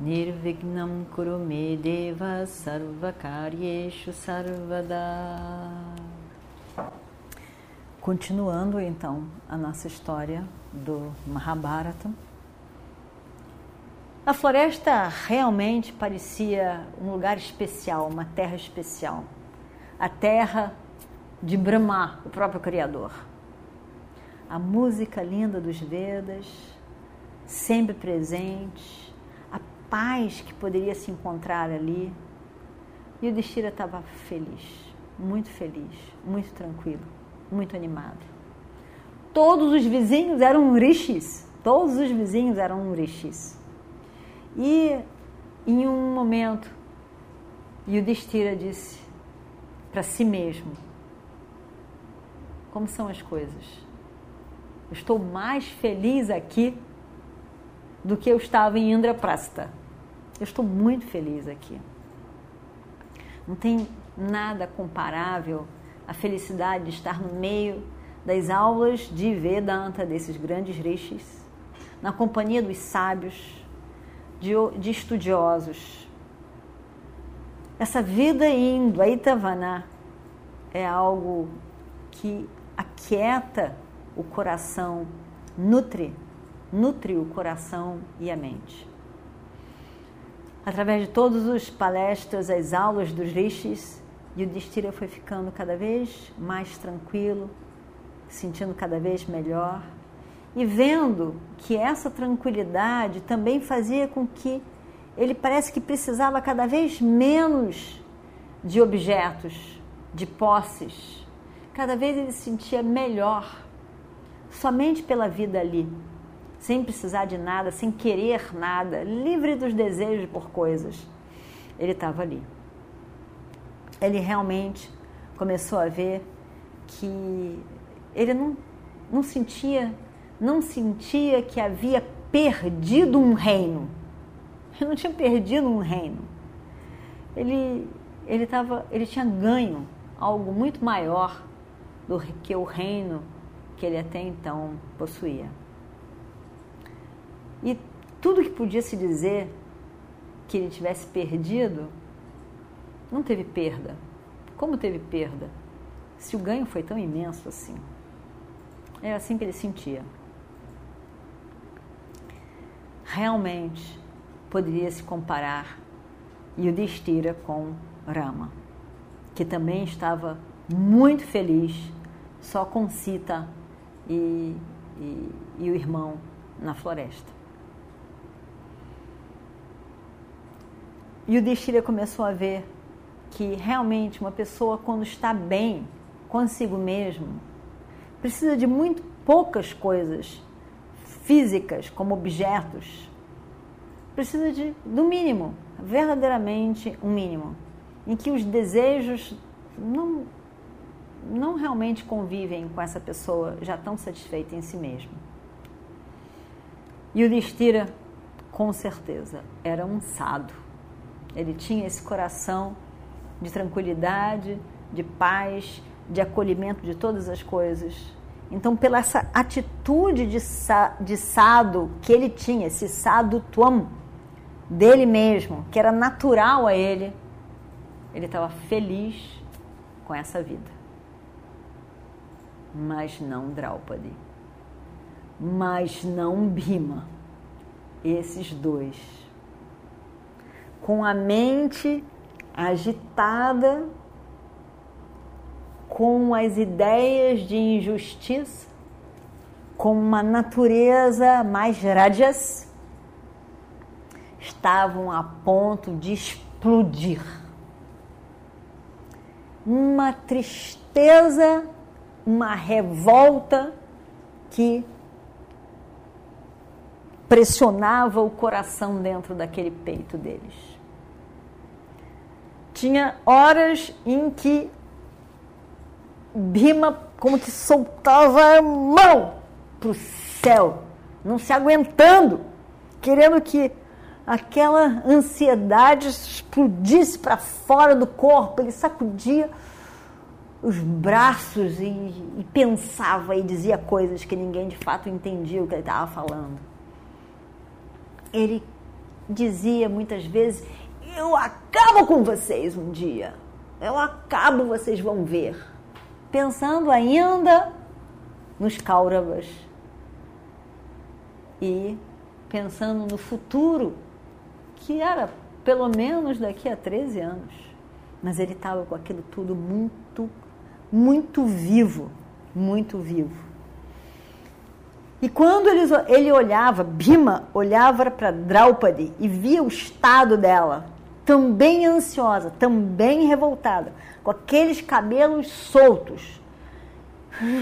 Nirvignam Kurume Deva Sarvakaryeshu Sarvada Continuando então a nossa história do Mahabharata. A floresta realmente parecia um lugar especial, uma terra especial. A terra de Brahma, o próprio Criador. A música linda dos Vedas, sempre presente, paz que poderia se encontrar ali. E o Destira estava feliz, muito feliz, muito tranquilo muito animado. Todos os vizinhos eram rishis, todos os vizinhos eram rishis. E em um momento, Yudhishthira disse para si mesmo: Como são as coisas? Estou mais feliz aqui do que eu estava em Indraprasta. Eu estou muito feliz aqui. Não tem nada comparável a felicidade de estar no meio das aulas de Vedanta desses grandes rishis, na companhia dos sábios, de, de estudiosos. Essa vida indo a Itavana é algo que aquieta o coração, nutre, nutre o coração e a mente. Através de todas as palestras, as aulas dos rishis, o Destira foi ficando cada vez mais tranquilo, sentindo cada vez melhor e vendo que essa tranquilidade também fazia com que ele parece que precisava cada vez menos de objetos, de posses. Cada vez ele se sentia melhor, somente pela vida ali, sem precisar de nada, sem querer nada, livre dos desejos por coisas. Ele estava ali ele realmente começou a ver que ele não, não sentia não sentia que havia perdido um reino. Ele não tinha perdido um reino. Ele ele tava, ele tinha ganho algo muito maior do que o reino que ele até então possuía. E tudo que podia se dizer que ele tivesse perdido não teve perda. Como teve perda? Se o ganho foi tão imenso assim. É assim que ele sentia. Realmente poderia se comparar Yudhishthira com Rama, que também estava muito feliz só com Sita e, e, e o irmão na floresta. E o Destira começou a ver que realmente uma pessoa, quando está bem consigo mesmo, precisa de muito poucas coisas físicas, como objetos. Precisa de, do mínimo, verdadeiramente um mínimo, em que os desejos não, não realmente convivem com essa pessoa já tão satisfeita em si mesmo. E o Destira, com certeza, era um sado. Ele tinha esse coração de tranquilidade, de paz, de acolhimento de todas as coisas. Então, pela essa atitude de, de sado que ele tinha, esse sado tuam dele mesmo, que era natural a ele, ele estava feliz com essa vida. Mas não Draupadi. Mas não Bima. Esses dois. Com a mente agitada com as ideias de injustiça, com uma natureza mais rajas, estavam a ponto de explodir. Uma tristeza, uma revolta que pressionava o coração dentro daquele peito deles tinha horas em que Bima como que soltava a mão para o céu, não se aguentando, querendo que aquela ansiedade explodisse para fora do corpo. Ele sacudia os braços e, e, pensava e dizia coisas que ninguém de fato entendia o que ele estava falando. Ele dizia muitas vezes: Eu acabo com vocês um dia. Eu acabo, vocês vão ver. Pensando ainda nos Kauravas e pensando no futuro, que era pelo menos daqui a 13 anos. Mas ele estava com aquilo tudo muito, muito vivo, muito vivo. E quando ele, ele olhava, Bima olhava para Draupadi e via o estado dela, também ansiosa, também revoltada, com aqueles cabelos soltos,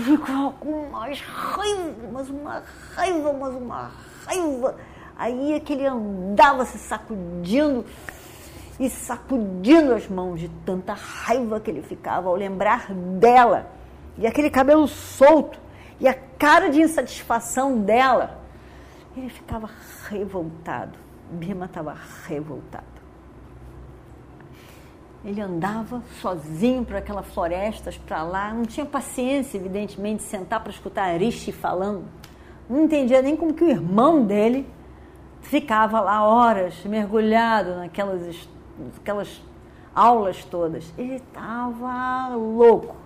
ficava com mais raiva, mas uma raiva, mas uma raiva. Aí é que ele andava se sacudindo e sacudindo as mãos de tanta raiva que ele ficava ao lembrar dela. E aquele cabelo solto e a cara de insatisfação dela. Ele ficava revoltado. Bima estava revoltado. Ele andava sozinho para aquelas florestas, para lá, não tinha paciência, evidentemente, de sentar para escutar Arishi falando. Não entendia nem como que o irmão dele ficava lá horas mergulhado naquelas aquelas aulas todas. Ele estava louco.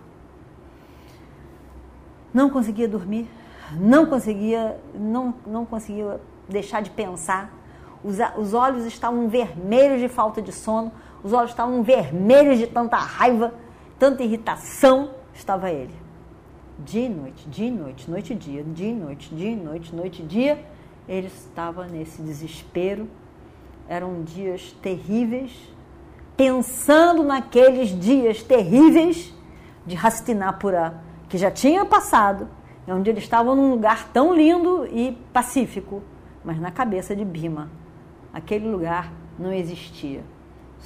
Não conseguia dormir, não conseguia, não, não conseguia deixar de pensar. Os, os olhos estavam vermelhos de falta de sono os olhos estavam vermelhos de tanta raiva, tanta irritação, estava ele. Dia e noite, dia e noite, noite e dia, dia e noite, dia e noite, noite e dia, ele estava nesse desespero. Eram dias terríveis, pensando naqueles dias terríveis de Hastinapura, que já tinha passado, onde ele estava num lugar tão lindo e pacífico, mas na cabeça de Bima, aquele lugar não existia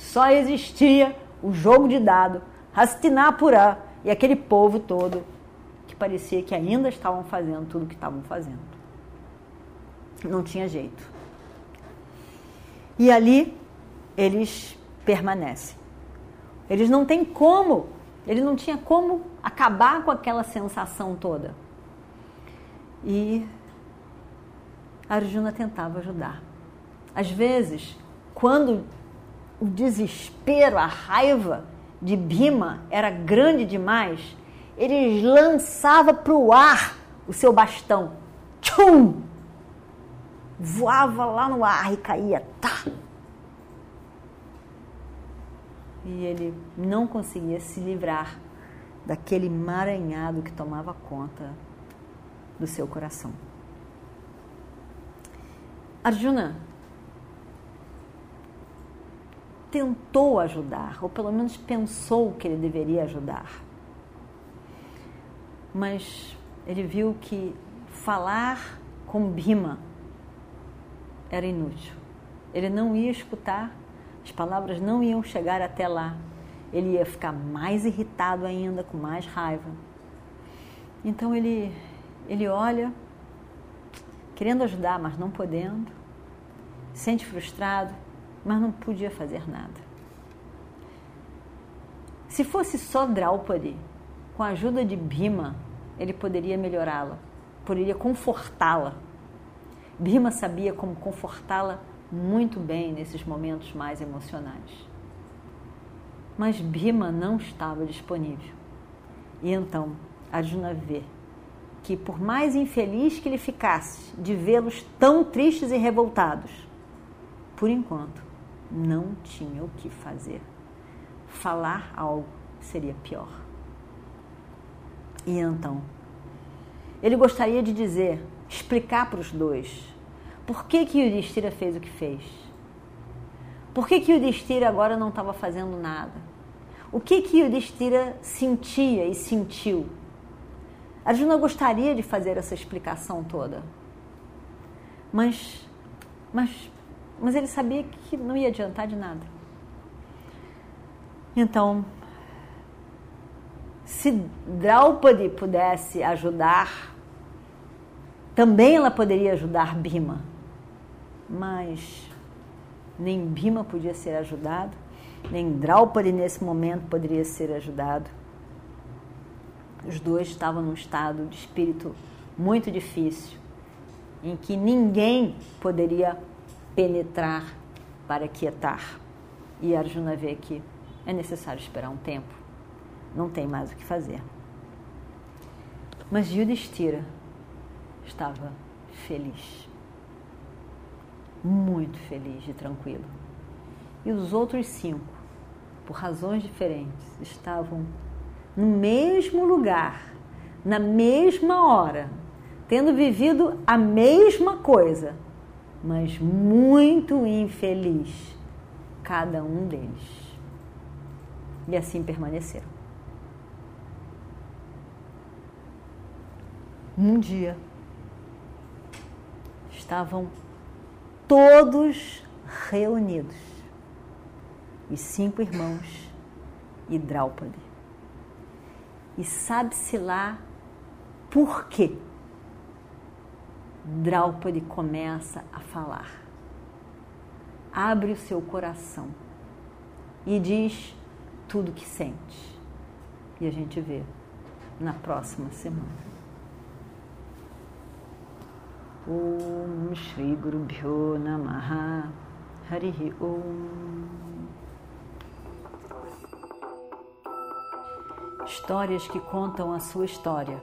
só existia o jogo de dado, Hastinapura e aquele povo todo que parecia que ainda estavam fazendo tudo o que estavam fazendo. Não tinha jeito. E ali eles permanecem. Eles não têm como, ele não tinha como acabar com aquela sensação toda. E Arjuna tentava ajudar. Às vezes, quando o desespero, a raiva de Bima era grande demais, ele lançava para o ar o seu bastão. Tchum! Voava lá no ar e caía. Tá! E ele não conseguia se livrar daquele emaranhado que tomava conta do seu coração. Arjuna tentou ajudar, ou pelo menos pensou que ele deveria ajudar. Mas ele viu que falar com Bima era inútil. Ele não ia escutar, as palavras não iam chegar até lá. Ele ia ficar mais irritado ainda, com mais raiva. Então ele, ele olha, querendo ajudar, mas não podendo, sente frustrado mas não podia fazer nada. Se fosse só Draupadi, com a ajuda de Bhima, ele poderia melhorá-la, poderia confortá-la. Bhima sabia como confortá-la muito bem nesses momentos mais emocionais. Mas Bhima não estava disponível. E então Arjuna vê que, por mais infeliz que ele ficasse de vê-los tão tristes e revoltados, por enquanto não tinha o que fazer. Falar algo seria pior. E então, ele gostaria de dizer, explicar para os dois, por que que o Destira fez o que fez? Por que que o Destira agora não estava fazendo nada? O que que o Destira sentia e sentiu? Arjuna gostaria de fazer essa explicação toda. Mas, mas mas ele sabia que não ia adiantar de nada. Então, se Draupadi pudesse ajudar, também ela poderia ajudar Bhima. Mas nem Bhima podia ser ajudado, nem Draupadi nesse momento poderia ser ajudado. Os dois estavam num estado de espírito muito difícil, em que ninguém poderia penetrar para quietar. E Arjuna vê que é necessário esperar um tempo não tem mais o que fazer. Mas Yudhishthira estava feliz, muito feliz e tranquilo. E os outros cinco, por razões diferentes, estavam no mesmo lugar, na mesma hora, tendo vivido a mesma coisa, mas muito infeliz, cada um deles. E assim permaneceram. Um dia estavam todos reunidos, os cinco irmãos e Draupadi. E sabe-se lá por quê? Draupadi começa a falar. Abre o seu coração e diz tudo o que sente. E a gente vê na próxima semana. Om Shri Guru Bhyo Namaha Harihi Om Histórias que contam a sua história,